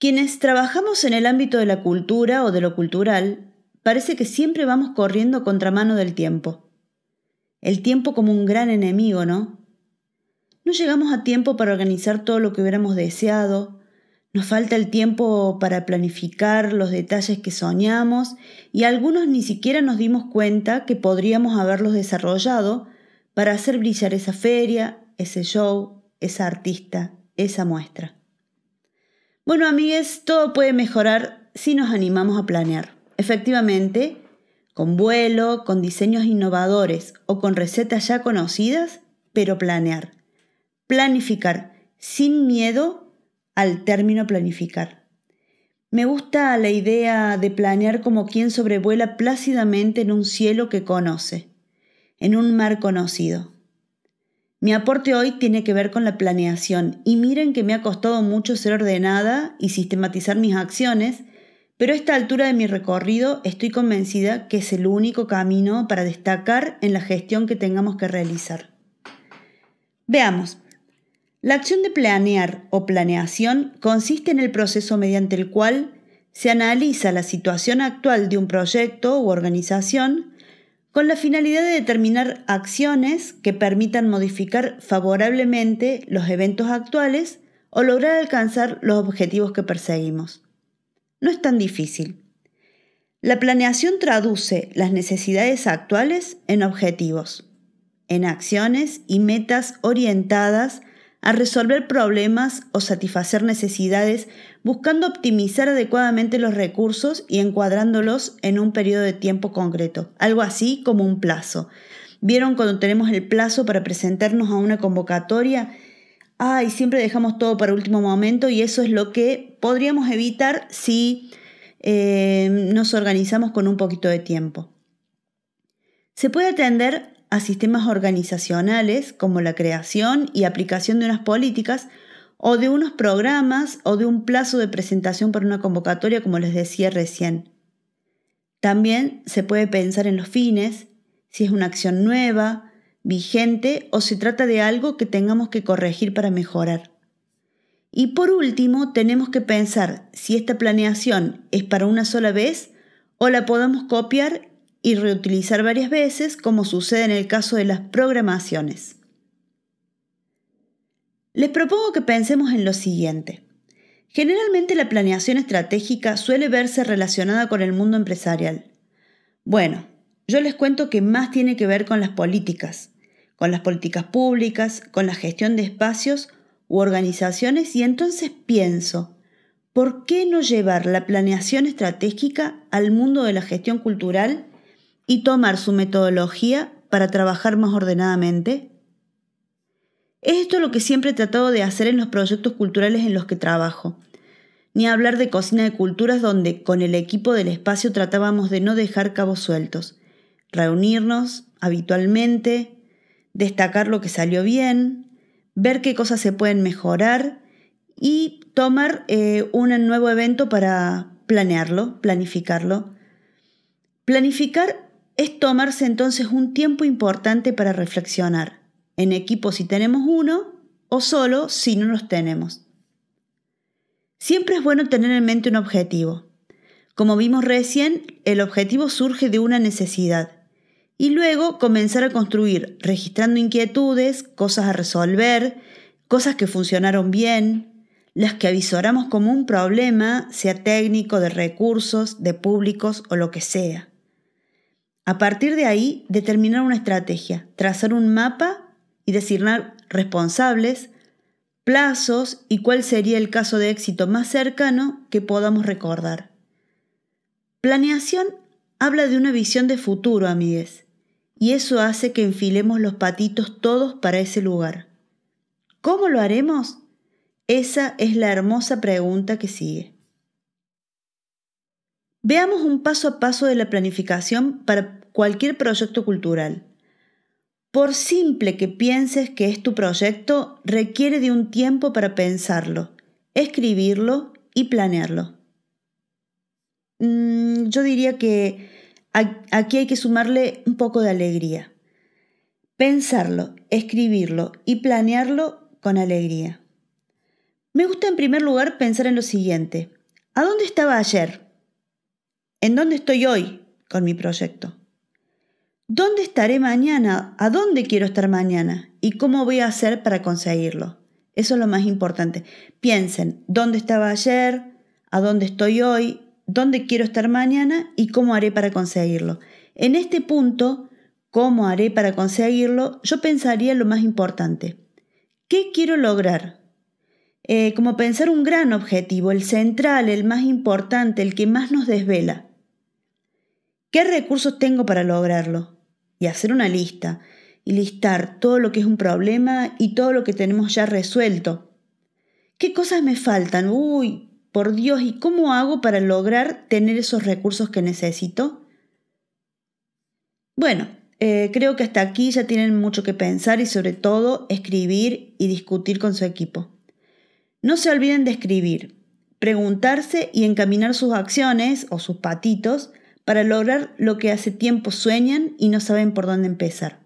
Quienes trabajamos en el ámbito de la cultura o de lo cultural, parece que siempre vamos corriendo contramano del tiempo. El tiempo como un gran enemigo, ¿no? No llegamos a tiempo para organizar todo lo que hubiéramos deseado, nos falta el tiempo para planificar los detalles que soñamos y algunos ni siquiera nos dimos cuenta que podríamos haberlos desarrollado para hacer brillar esa feria, ese show, esa artista, esa muestra. Bueno, amigues, todo puede mejorar si nos animamos a planear. Efectivamente, con vuelo, con diseños innovadores o con recetas ya conocidas, pero planear. Planificar sin miedo al término planificar. Me gusta la idea de planear como quien sobrevuela plácidamente en un cielo que conoce, en un mar conocido. Mi aporte hoy tiene que ver con la planeación y miren que me ha costado mucho ser ordenada y sistematizar mis acciones, pero a esta altura de mi recorrido estoy convencida que es el único camino para destacar en la gestión que tengamos que realizar. Veamos, la acción de planear o planeación consiste en el proceso mediante el cual se analiza la situación actual de un proyecto u organización con la finalidad de determinar acciones que permitan modificar favorablemente los eventos actuales o lograr alcanzar los objetivos que perseguimos. No es tan difícil. La planeación traduce las necesidades actuales en objetivos, en acciones y metas orientadas a resolver problemas o satisfacer necesidades buscando optimizar adecuadamente los recursos y encuadrándolos en un periodo de tiempo concreto, algo así como un plazo. ¿Vieron cuando tenemos el plazo para presentarnos a una convocatoria? Ay, siempre dejamos todo para último momento y eso es lo que podríamos evitar si eh, nos organizamos con un poquito de tiempo. Se puede atender a sistemas organizacionales como la creación y aplicación de unas políticas o de unos programas o de un plazo de presentación para una convocatoria como les decía recién. También se puede pensar en los fines, si es una acción nueva, vigente o se trata de algo que tengamos que corregir para mejorar. Y por último, tenemos que pensar si esta planeación es para una sola vez o la podemos copiar y reutilizar varias veces, como sucede en el caso de las programaciones. Les propongo que pensemos en lo siguiente. Generalmente la planeación estratégica suele verse relacionada con el mundo empresarial. Bueno, yo les cuento que más tiene que ver con las políticas, con las políticas públicas, con la gestión de espacios u organizaciones y entonces pienso, ¿por qué no llevar la planeación estratégica al mundo de la gestión cultural y tomar su metodología para trabajar más ordenadamente? Es esto lo que siempre he tratado de hacer en los proyectos culturales en los que trabajo. Ni hablar de cocina de culturas donde con el equipo del espacio tratábamos de no dejar cabos sueltos, reunirnos habitualmente, destacar lo que salió bien, ver qué cosas se pueden mejorar y tomar eh, un nuevo evento para planearlo, planificarlo. Planificar es tomarse entonces un tiempo importante para reflexionar, en equipo si tenemos uno o solo si no los tenemos. Siempre es bueno tener en mente un objetivo. Como vimos recién, el objetivo surge de una necesidad y luego comenzar a construir, registrando inquietudes, cosas a resolver, cosas que funcionaron bien, las que avisoramos como un problema, sea técnico, de recursos, de públicos o lo que sea. A partir de ahí, determinar una estrategia, trazar un mapa y designar responsables, plazos y cuál sería el caso de éxito más cercano que podamos recordar. Planeación habla de una visión de futuro, amigues, y eso hace que enfilemos los patitos todos para ese lugar. ¿Cómo lo haremos? Esa es la hermosa pregunta que sigue. Veamos un paso a paso de la planificación para cualquier proyecto cultural. Por simple que pienses que es tu proyecto, requiere de un tiempo para pensarlo, escribirlo y planearlo. Mm, yo diría que aquí hay que sumarle un poco de alegría. Pensarlo, escribirlo y planearlo con alegría. Me gusta en primer lugar pensar en lo siguiente. ¿A dónde estaba ayer? ¿En dónde estoy hoy con mi proyecto? ¿Dónde estaré mañana? ¿A dónde quiero estar mañana? ¿Y cómo voy a hacer para conseguirlo? Eso es lo más importante. Piensen, ¿dónde estaba ayer? ¿A dónde estoy hoy? ¿Dónde quiero estar mañana? ¿Y cómo haré para conseguirlo? En este punto, ¿cómo haré para conseguirlo? Yo pensaría lo más importante. ¿Qué quiero lograr? Eh, como pensar un gran objetivo, el central, el más importante, el que más nos desvela. ¿Qué recursos tengo para lograrlo? Y hacer una lista y listar todo lo que es un problema y todo lo que tenemos ya resuelto. ¿Qué cosas me faltan? Uy, por Dios, ¿y cómo hago para lograr tener esos recursos que necesito? Bueno, eh, creo que hasta aquí ya tienen mucho que pensar y sobre todo escribir y discutir con su equipo. No se olviden de escribir, preguntarse y encaminar sus acciones o sus patitos para lograr lo que hace tiempo sueñan y no saben por dónde empezar.